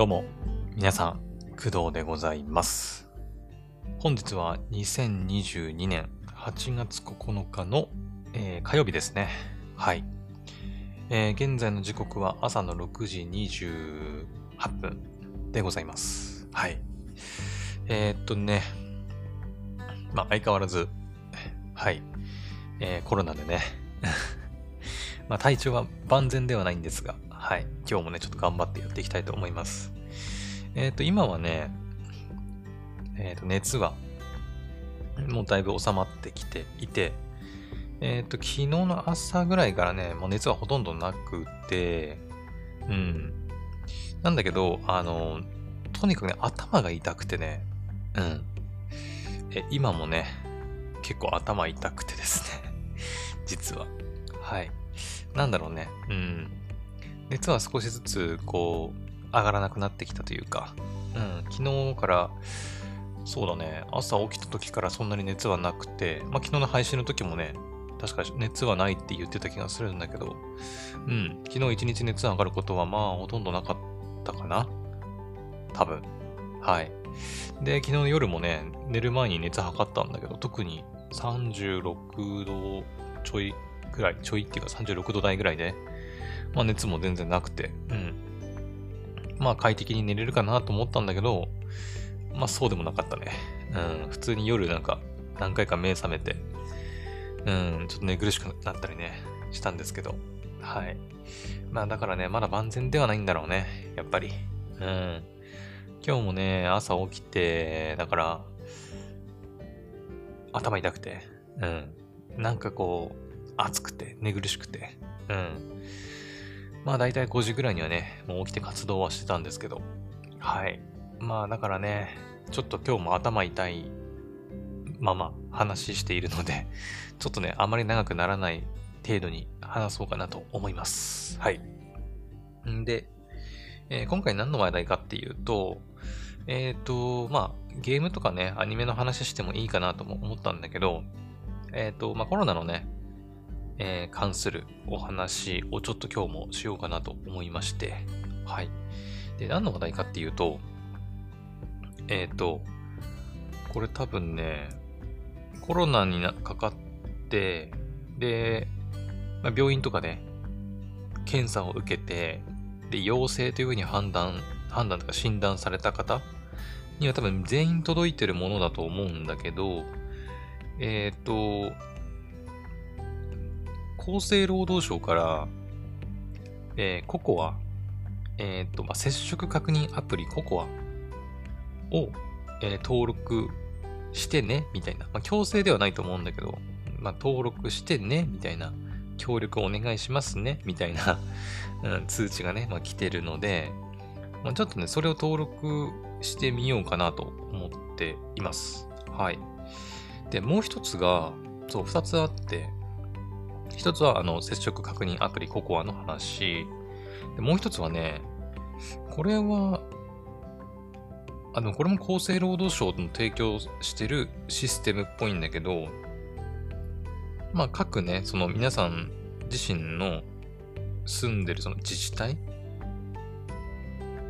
どうも、皆さん、工藤でございます。本日は2022年8月9日の、えー火曜日ですね。はい。えー現在の時刻は朝の6時28分でございます。はい。えーっとね、まあ相変わらず、はい。えーコロナでね、まあ体調は万全ではないんですが、はい。今日もね、ちょっと頑張ってやっていきたいと思います。えっ、と、今はね、えっ、と、熱は、もうだいぶ収まってきていて、えっ、と、昨日の朝ぐらいからね、もう熱はほとんどなくて、うん。なんだけど、あの、とにかくね、頭が痛くてね、うん。え、今もね、結構頭痛くてですね、実は。はい。なんだろうね、うん。熱は少しずつ、こう、上がらなくなってきたというか、うん、昨日から、そうだね、朝起きた時からそんなに熱はなくて、まあ、昨日の配信の時もね、確か熱はないって言ってた気がするんだけど、うん、昨日一日熱上がることはまあほとんどなかったかな多分。はい。で、昨日の夜もね、寝る前に熱測ったんだけど、特に36度ちょいぐらい、ちょいっていうか36度台ぐらいで、まあ熱も全然なくて、うん。まあ快適に寝れるかなと思ったんだけど、まあそうでもなかったね。うん。普通に夜なんか何回か目覚めて、うん、ちょっと寝苦しくなったりね、したんですけど。はい。まあだからね、まだ万全ではないんだろうね。やっぱり。うん。今日もね、朝起きて、だから、頭痛くて、うん。なんかこう、暑くて、寝苦しくて、うん。まあ大体5時ぐらいにはね、もう起きて活動はしてたんですけど。はい。まあだからね、ちょっと今日も頭痛いまま話しているので、ちょっとね、あまり長くならない程度に話そうかなと思います。はい。んで、えー今回何の話題かっていうと、えっ、と、まあ、ゲームとかね、アニメの話してもいいかなとも思ったんだけど、えっ、と、まあコロナのね、えー関するお話をちょっと今日もしようかなと思いまして、はい。で、何の話題かっていうと、えっ、と、これ多分ね、コロナにかかって、で、まあ、病院とかで検査を受けて、で、陽性というふうに判断、判断とか診断された方には多分全員届いてるものだと思うんだけど、えっ、と、厚生労働省から、えー、ココア、えっ、と、まあ、接触確認アプリココアを、えー登録してね、みたいな。まあ、強制ではないと思うんだけど、まあ、登録してね、みたいな。協力お願いしますね、みたいな、うん、通知がね、まあ、来てるので、まあ、ちょっとね、それを登録してみようかなと思っています。はい。で、もう一つが、そう、二つあって、一つは、あの、接触確認アプリココアの話。でもう一つはね、これは、あの、これも厚生労働省の提供してるシステムっぽいんだけど、まあ、各ね、その皆さん自身の住んでるその自治体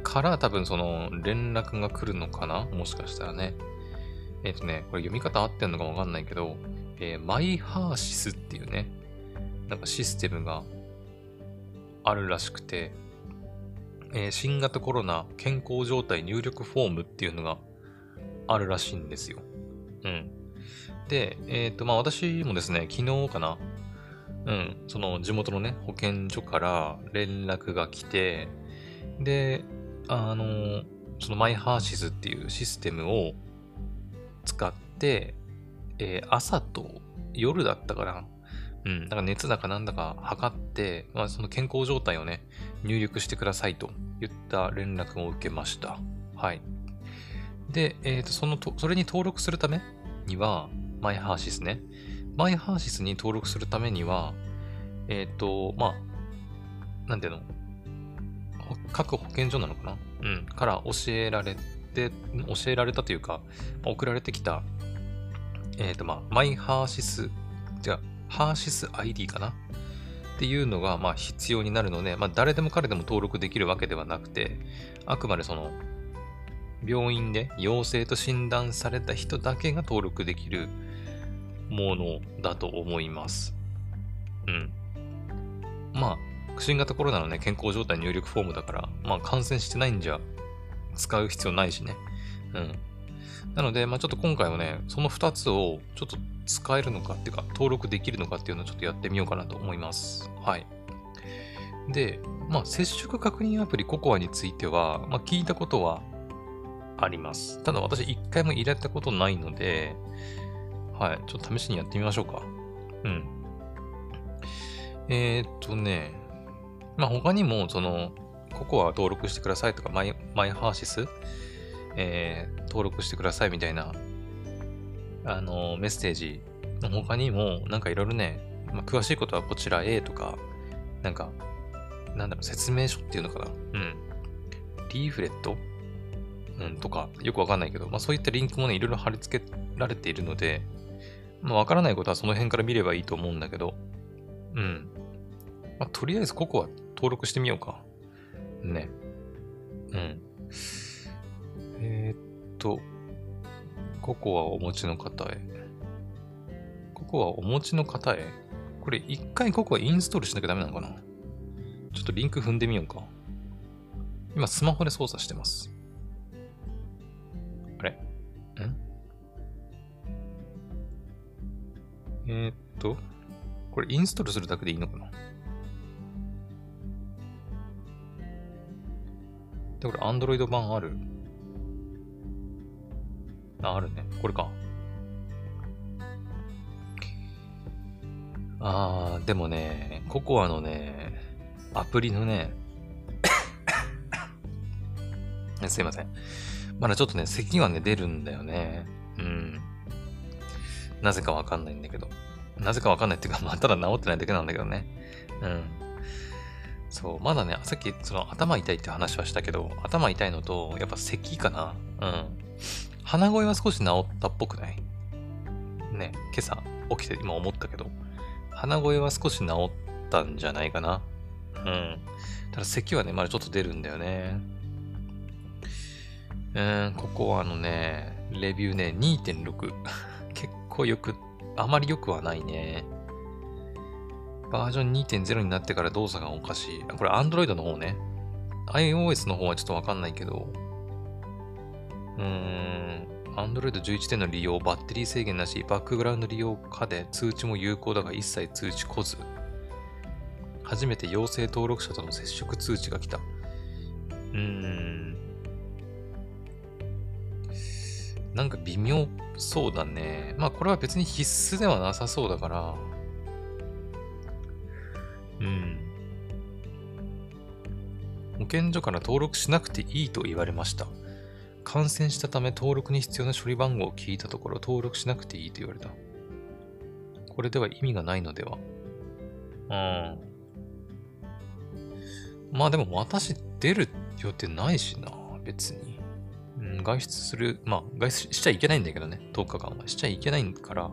から多分その連絡が来るのかな？もしかしたらね。えっ、とね、これ読み方合ってんのかわかんないけど、えーマイハーシスっていうね、なんかシステムがあるらしくて、えー新型コロナ健康状態入力フォームっていうのがあるらしいんですよ。うん。で、えっ、と、まあ私もですね、昨日かな、うん、その地元のね、保健所から連絡が来て、で、あの、そのマイハーシスっていうシステムを使って、えー朝と夜だったかな。うん、だから熱だかなんだか測って、まあ、その健康状態をね、入力してくださいと言った連絡を受けました。はい。で、えっ、と、そのと、それに登録するためには、マイハーシスね。マイハーシスに登録するためには、えっ、と、まあ、なんていうの？各保健所なのかな？うん。から教えられて、教えられたというか、送られてきた、えっ、と、まあ、マイハーシス、じゃハーシス ID かな？っていうのが、ま、必要になるので、まあ、誰でも彼でも登録できるわけではなくて、あくまでその、病院で陽性と診断された人だけが登録できるものだと思います。うん。まあ、新型コロナのね、健康状態入力フォームだから、まあ感染してないんじゃ使う必要ないしね。うん。なので、まあちょっと今回はね、その2つをちょっと使えるのかっていうか、登録できるのかっていうのをちょっとやってみようかなと思います。はい。で、まあ、接触確認アプリ COCOA については、まあ、聞いたことはあります。ただ私一回も入れたことないので、はい、ちょっと試しにやってみましょうか。うん。えー、っとね、まあ、他にも、その、COCOA 登録してくださいとか、マイマイハーシス、えー、登録してくださいみたいなあの、メッセージの他にも、なんかいろいろね、まあ、詳しいことはこちらへとか、なんか、なんだろう、説明書っていうのかなうん。リーフレット？うん、とか、よくわかんないけど、まあそういったリンクもね、いろいろ貼り付けられているので、まあわからないことはその辺から見ればいいと思うんだけど、うん。まあとりあえずここは登録してみようか。ね。うん。えー、っと、ココアお持ちの方へ。ココアお持ちの方へ？これ一回ココアインストールしなきゃダメなのかな？ちょっとリンク踏んでみようか。今スマホで操作してます。あれ？ん？えー、っと、これインストールするだけでいいのかな？で、これ Android 版ある？あ、あるね。これか。あー、でもね、ココアのね、アプリのね、すいません。まだちょっとね、咳がね、出るんだよね。うん。なぜかわかんないんだけど。なぜかわかんないっていうか、まあ、ただ治ってないだけなんだけどね。うん。そう、まだね、さっき、その頭痛いって話はしたけど、頭痛いのと、やっぱ咳かな。うん。鼻声は少し治ったっぽくない？ね、今朝起きて今思ったけど、鼻声は少し治ったんじゃないかな。うん。ただ咳はね、まだちょっと出るんだよね。うん、ここはあのね、レビューね、2.6。結構よく、あまり良くはないね。バージョン2.0になってから動作がおかしい。これ Android の方ね。iOS の方はちょっとわかんないけど、うん、Android 11点の利用、バッテリー制限なし、バックグラウンド利用可で通知も有効だが一切通知来ず。初めて陽性登録者との接触通知が来た。うーん。なんか微妙そうだね。まあこれは別に必須ではなさそうだから。うん。保健所から登録しなくていいと言われました。感染したため登録に必要な処理番号を聞いたところ登録しなくていいと言われた。これでは意味がないのでは？うん。まあでも私出る予定ないしな、別に。うん、外出する、まあ外出しちゃいけないんだけどね、10日間は。しちゃいけないから、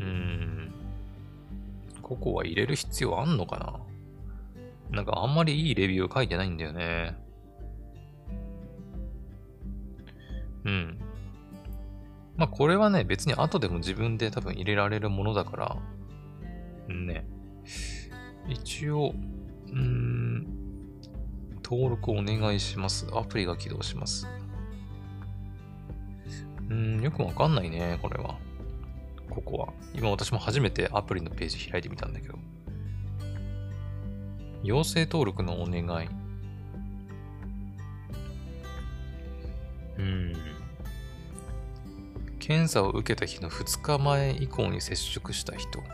うん。ここは入れる必要あんのかな？なんかあんまりいいレビュー書いてないんだよね。うん。まあこれはね、別に後でも自分で多分入れられるものだから、ね。一応、うーん、登録お願いします。アプリが起動します。うん、よくわかんないね、これは。ここは。今私も初めてアプリのページ開いてみたんだけど。陽性登録のお願い。検査を受けた日の2日前以降に接触した人。は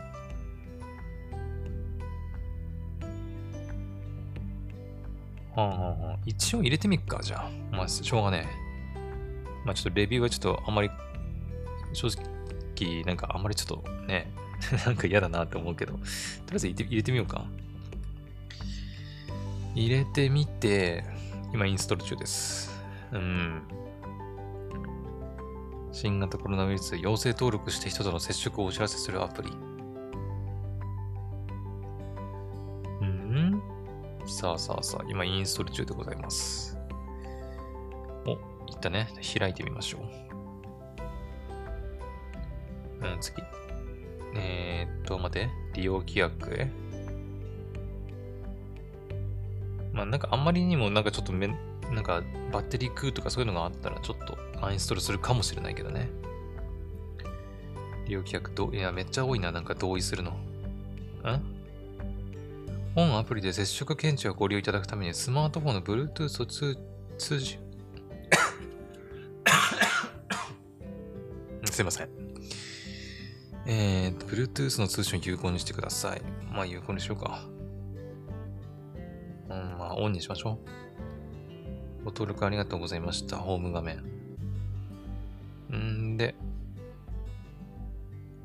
あはあ、一応入れてみっか、じゃあ。まあ、しょうがねえ。まあちょっとレビューはちょっとあまり、正直、なんかあまりちょっとね、なんか嫌だなって思うけど、とりあえず入れてみようか。入れてみて、今インストール中です。うん。新型コロナウイルス陽性登録した人との接触をお知らせするアプリ。さあさあさあ、今インストール中でございます。お、いったね。開いてみましょう。うん、次。えー、っと、待って。利用規約へ。まあ、なんかあんまりにもなんかちょっとめ、なんかバッテリー食うとかそういうのがあったらちょっとアンインストールするかもしれないけどね。利用規約ど、いや、めっちゃ多いな、なんか同意するの。ん本アプリで接触検知をご利用いただくためにスマートフォンの Bluetooth を通通じ すいません。えー、Bluetooth の通信を有効にしてください。まあ、有効にしようか。うん、まあ、オンにしましょう。ご登録ありがとうございました。ホーム画面。んで、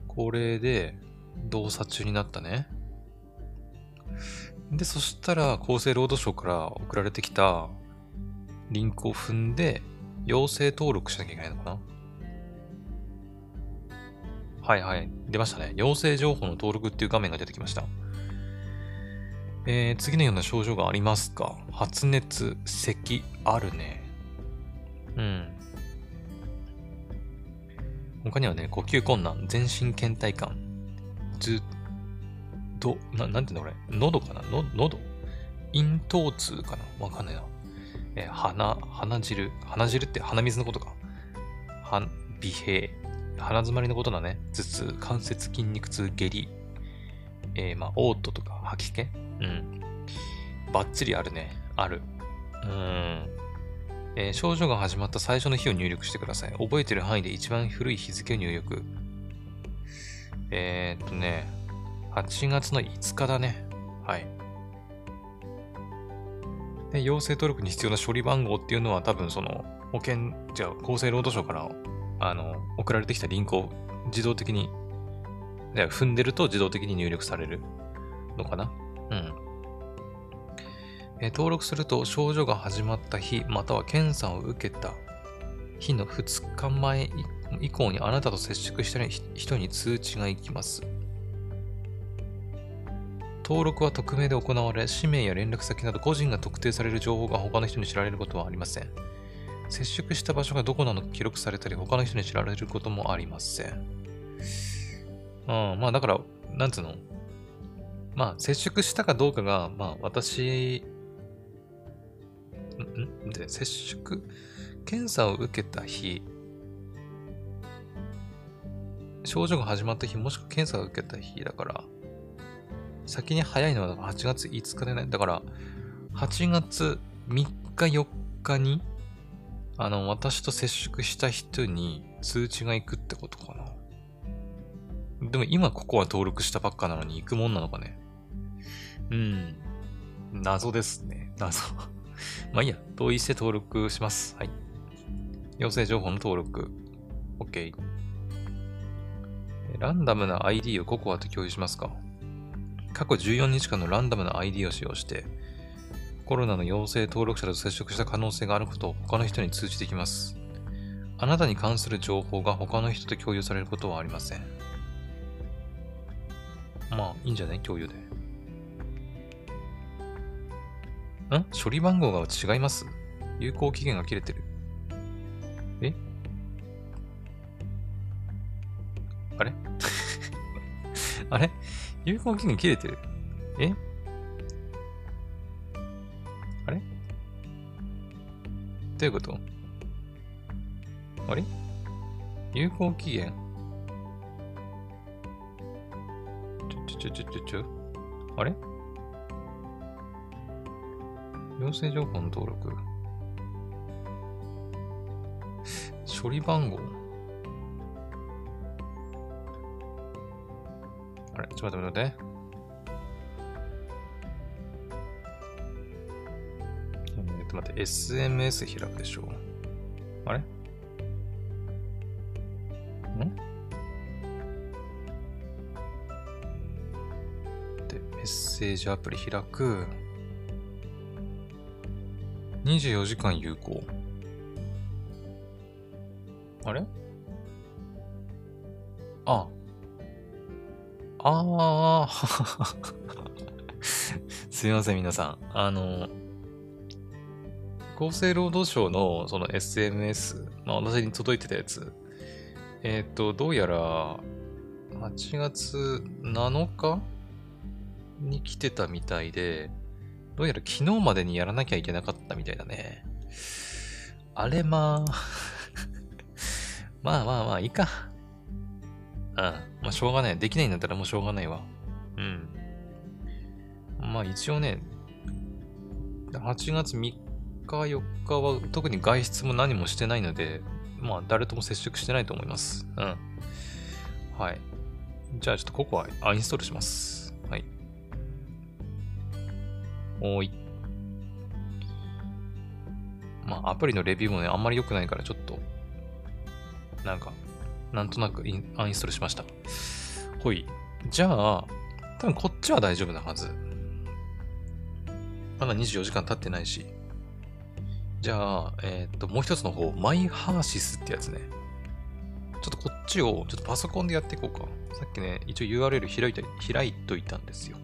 これで動作中になったね。で、そしたら厚生労働省から送られてきたリンクを踏んで、陽性登録しなきゃいけないのかなはいはい。出ましたね。陽性情報の登録っていう画面が出てきました。えー、次のような症状がありますか？発熱、咳、あるね。うん。他にはね、呼吸困難、全身倦怠感、ずっと、ななんていうのこれ喉かな？の喉？咽頭痛かな？わかんないな。えー、鼻、鼻汁？鼻汁って鼻水のことか。は、鼻閉。鼻詰まりのことだね。頭痛、関節筋肉痛、下痢。えー、まあ、嘔吐とか吐き気うん。バッチリあるね。ある。うん。えー、症状が始まった最初の日を入力してください。覚えてる範囲で一番古い日付を入力。えー、っとね、8月の5日だね。はい。で、陽性登録に必要な処理番号っていうのは多分その保険、じゃあ厚生労働省からあの送られてきたリンクを自動的に、踏んでると自動的に入力されるのかなうん。え登録すると症状が始まった日、または検査を受けた日の2日前以降にあなたと接触した人に通知が行きます。登録は匿名で行われ、氏名や連絡先など個人が特定される情報が他の人に知られることはありません。接触した場所がどこなのか記録されたり、他の人に知られることもありません。うん、まあだから、なんつうの？まあ、接触したかどうかが、まあ、私、んで、接触、検査を受けた日、症状が始まった日、もしくは検査を受けた日だから、先に早いのは8月5日でね。だから、8月3日4日に、あの、私と接触した人に通知が行くってことかな。でも今ここは登録したばっかなのに行くもんなのかね。うん。謎ですね。謎。まあいいや。同意して登録します。はい。陽性情報の登録。OK。ランダムな ID をココアと共有しますか過去14日間のランダムな ID を使用して、コロナの陽性登録者と接触した可能性があることを他の人に通知できます。あなたに関する情報が他の人と共有されることはありません。まあ、いいんじゃない？共有で。ん？処理番号が違います？有効期限が切れてる。え？あれ？あれ？有効期限切れてる？え？あれ？どういうこと？あれ？有効期限？ちょちょちょちょちょあれ陽性情報の登録。処理番号。あれちょっと待って待って。えっと待って、SMS 開くでしょう。あれ？ん？で、メッセージアプリ開く。24時間有効。あれ？あ、ああ、すいません、皆さん。あの、厚生労働省のその SMS、まあ私に届いてたやつ、えっ、ー、と、どうやら、8月7日に来てたみたいで、どうやら昨日までにやらなきゃいけなかったみたいだね。あれまあ まあまあまあ、いいか。うん。まあ、しょうがない。できないんだったらもうしょうがないわ。うん。まあ一応ね、8月3日、4日は特に外出も何もしてないので、まあ誰とも接触してないと思います。うん。はい。じゃあちょっとここはアインストールします。おい。まあアプリのレビューもね、あんまり良くないからちょっと、なんか、なんとなくインアンインストールしました。ほい。じゃあ、多分こっちは大丈夫なはず。まだ24時間経ってないし。じゃあ、えっ、と、もう一つの方、マイハーシスってやつね。ちょっとこっちを、ちょっとパソコンでやっていこうか。さっきね、一応 URL 開いた、開いといたんですよ。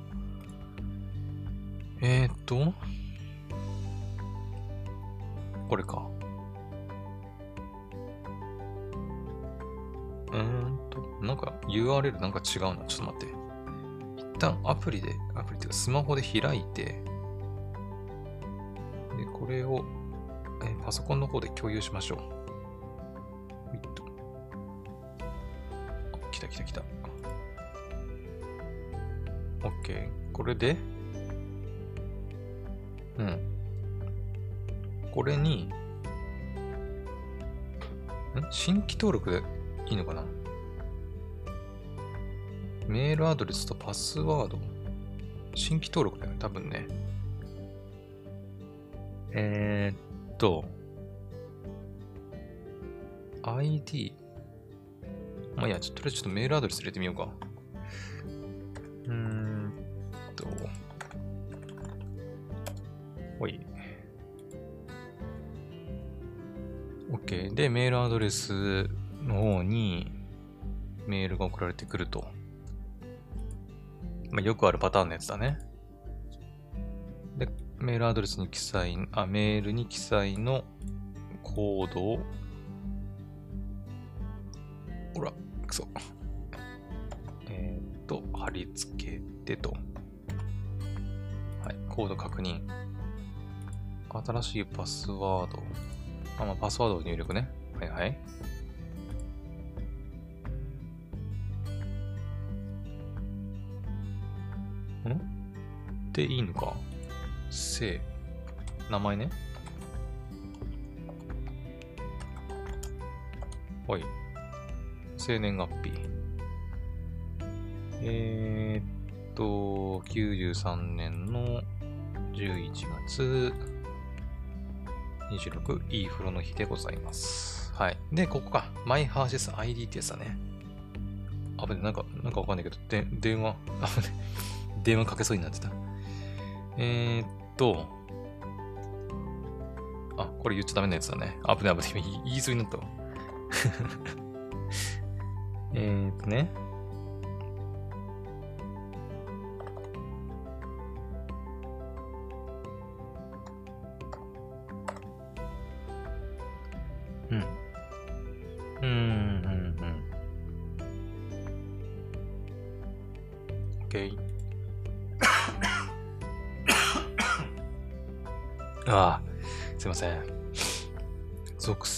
えっ、と、これか。うーんと、なんか URL なんか違うな。ちょっと待って。一旦アプリで、アプリっていうかスマホで開いて、で、これを、えパソコンの方で共有しましょう。ウィット。来た来た来た。OK。これで、うん。これに、ん？新規登録でいいのかな？メールアドレスとパスワード？新規登録だよね、多分ね。えー、っと、ID。まあ、いや、ちょっとりあえずちょっとメールアドレス入れてみようか。うん OK。で、メールアドレスの方にメールが送られてくると。まあ、よくあるパターンのやつだね。で、メールアドレスに記載、あ、メールに記載のコードを、ほら、くそ。えー、っと、貼り付けてと。はい、コード確認。新しいパスワード。あ、まあ、パスワードを入力ね。はいはい。ん？でいいのか姓。名前ね。はい。生年月日。えー、っと、93年の11月26、いい風呂の日でございます。はい。で、ここか。マイハーシス ID ってやつだね。あぶね、なんか、なんかわかんないけど、で、電話、あぶね、電話かけそうになってた。えー、っと、あ、これ言っちゃダメなやつだね。危ない危ない。言いそうになったわ。えっとね。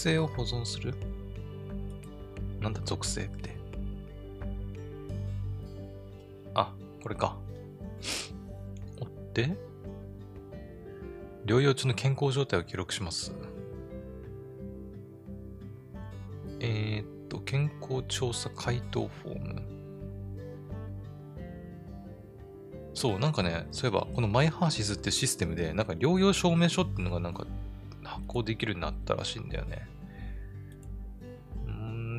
性を保存する？なんだ属性って。あ、これか。追って、療養中の健康状態を記録します。えー、っと、健康調査回答フォーム。そう、なんかね、そういえば、このマイハーシスってシステムで、なんか療養証明書っていうのがなんか発行できるようになったらしいんだよね。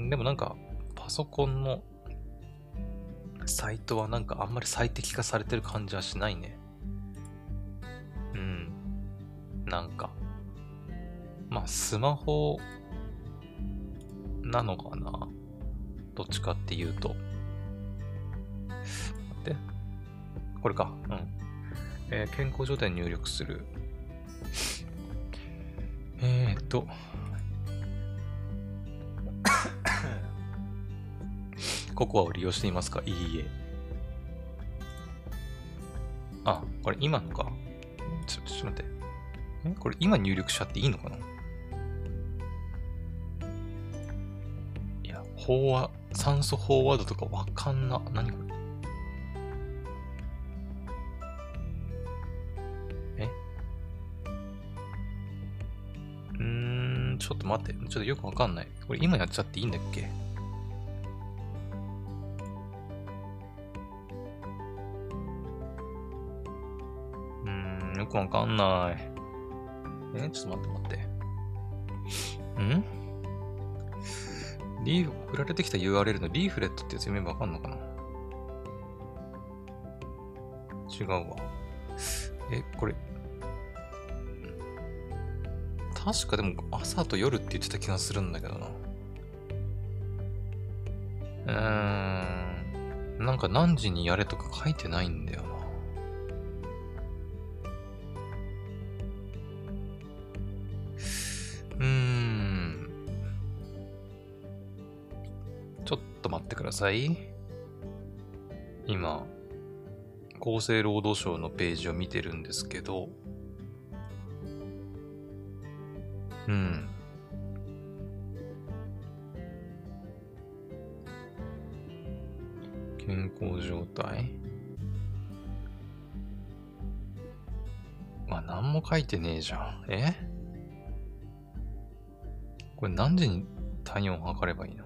でもなんか、パソコンのサイトはなんかあんまり最適化されてる感じはしないね。うん。なんか。まあ、スマホなのかな？どっちかっていうと。待って。これか。うん。えー健康状態入力する。えーっと。ココアを利用していますか？いいえ。あ、これ今のか？ちょ、ちょっと待って。え？これ今入力しちゃっていいのかな？いや、飽和、酸素飽和度とかわかんな。何これ？え？うん、ちょっと待って。ちょっとよくわかんない。これ今やっちゃっていいんだっけ？くわかんない。えちょっと待って待って。ん？リーフ、送られてきた URL のリーフレットってやつ読めばわかんのかな？違うわ。え、これ。確かでも朝と夜って言ってた気がするんだけどな。うーん。なんか何時にやれとか書いてないんだよな。ってください。今、厚生労働省のページを見てるんですけど、うん。健康状態まあ、何も書いてねえじゃん。え？これ何時に体温測ればいいの？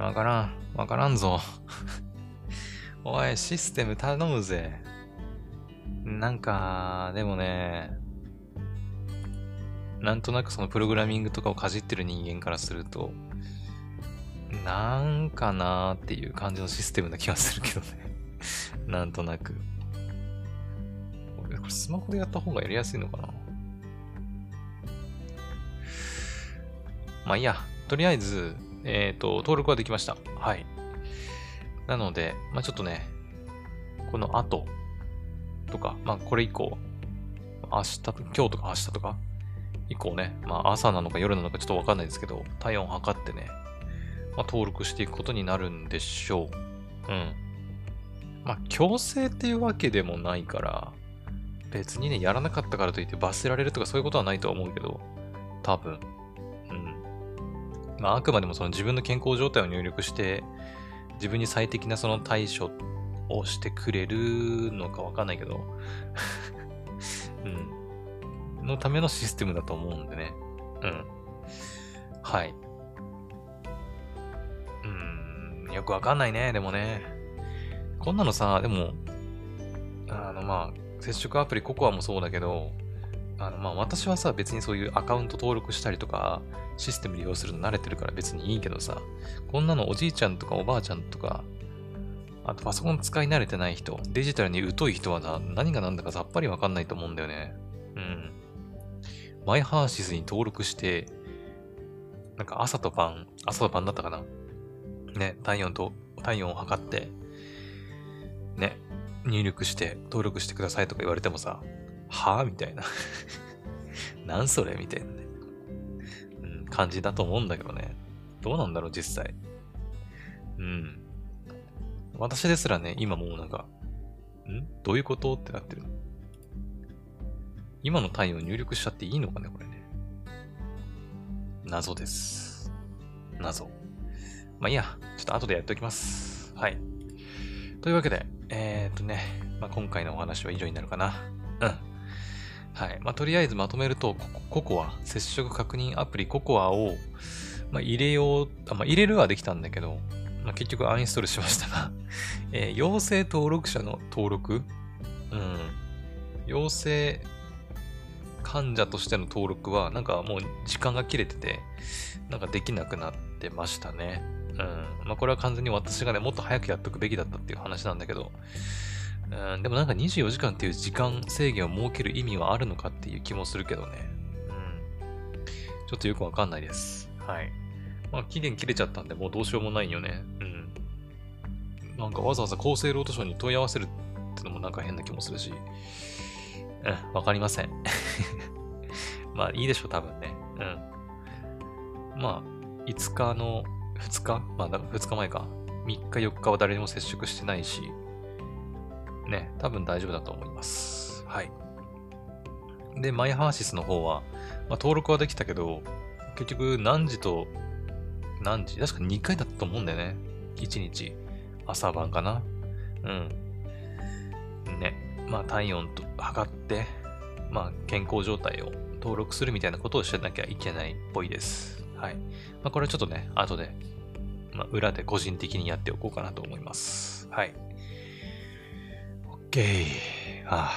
わからん。わからんぞ。おい、システム頼むぜ。なんか、でもね、なんとなくそのプログラミングとかをかじってる人間からすると、なんかなーっていう感じのシステムな気がするけどね。なんとなく。これスマホでやった方がやりやすいのかな？まあいいや。とりあえず、えっ、と、登録はできました。はい。なので、まあちょっとね、この後とか、まあこれ以降、明日と、今日とか明日とか、以降ね、まあ朝なのか夜なのかちょっとわかんないですけど、体温を測ってね、まあ登録していくことになるんでしょう。うん。まあ強制っていうわけでもないから、別にね、やらなかったからといって罰せられるとかそういうことはないとは思うけど、多分。まあ、あくまでもその自分の健康状態を入力して、自分に最適なその対処をしてくれるのかわかんないけど、うん。のためのシステムだと思うんでね。うん。はい。うん、よくわかんないね、でもね。こんなのさ、でも、あの、まあ、接触アプリココアもそうだけど、あの、まあ、私はさ、別にそういうアカウント登録したりとか、システム利用するの慣れてるから別にいいけどさ、こんなのおじいちゃんとかおばあちゃんとか、あとパソコン使い慣れてない人、デジタルに疎い人はな何が何だかさっぱりわかんないと思うんだよね。うん。マイハーシスに登録して、なんか朝と晩、朝と晩だったかな。ね、体温と、体温を測って、ね、入力して登録してくださいとか言われてもさ、は？ぁみたいな。なんそれ？みたいなね、うん。感じだと思うんだけどね。どうなんだろう、実際。うん。私ですらね、今もうなんか、ん？どういうこと？ってなってる。今の単位を入力しちゃっていいのかね、これね。謎です。謎。まあいいや、ちょっと後でやっておきます。はい。というわけで、えー、っとね、まあ、今回のお話は以上になるかな。うん。はい。まあ、とりあえずまとめると、ココア、接触確認アプリココアを、まあ、入れよう、あまあ、入れるはできたんだけど、まあ、結局アンインストールしましたが、えー陽性登録者の登録？うん。陽性患者としての登録は、なんかもう時間が切れてて、なんかできなくなってましたね。うん。まあ、これは完全に私がね、もっと早くやっとくべきだったっていう話なんだけど、うん、でもなんか24時間っていう時間制限を設ける意味はあるのかっていう気もするけどね。うん。ちょっとよくわかんないです。はい。まあ、期限切れちゃったんで、もうどうしようもないよね。うん。なんかわざわざ厚生労働省に問い合わせるってのもなんか変な気もするし。うん、わかりません。まあいいでしょう、多分ね。うん。まあ、5日の、2日？まあ、2日前か。3日、4日は誰にも接触してないし、ね、多分大丈夫だと思います。はい。で、マイハーシスの方は、まあ、登録はできたけど、結局何時と何時？確か2回だったと思うんだよね。1日。朝晩かな。うん。ね。まあ体温と測って、まあ健康状態を登録するみたいなことをしなきゃいけないっぽいです。はい。まあこれはちょっとね、後で、まあ裏で個人的にやっておこうかなと思います。はい。OK。あ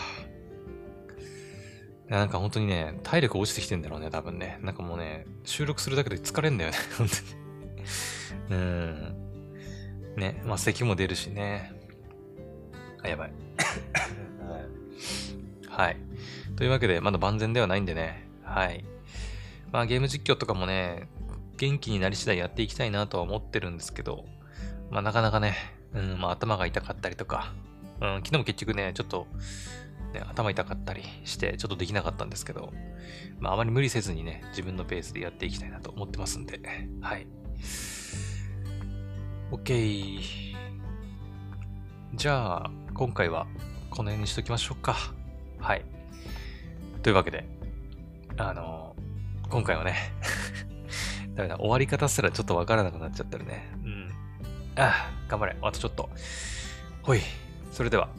あ。なんか本当にね、体力落ちてきてんだろうね、多分ね。なんかもうね、収録するだけで疲れんだよね、本当に。うん。ね、まあ咳も出るしね。あ、やばい。はい。というわけで、まだ万全ではないんでね。はい。まあゲーム実況とかもね、元気になり次第やっていきたいなとは思ってるんですけど、まあなかなかね、うん、まあ頭が痛かったりとか、うん、昨日も結局ね、ちょっと、ね、頭痛かったりして、ちょっとできなかったんですけど、まああまり無理せずにね、自分のペースでやっていきたいなと思ってますんで、はい。OK。じゃあ、今回はこの辺にしときましょうか。はい。というわけで、あのー、今回はね だめだ、終わり方すらちょっとわからなくなっちゃってるね。うん。ああ、頑張れ。あとちょっと。ほい。それでは、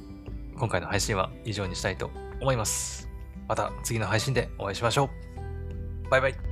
今回の配信は以上にしたいと思います。また次の配信でお会いしましょう。バイバイ。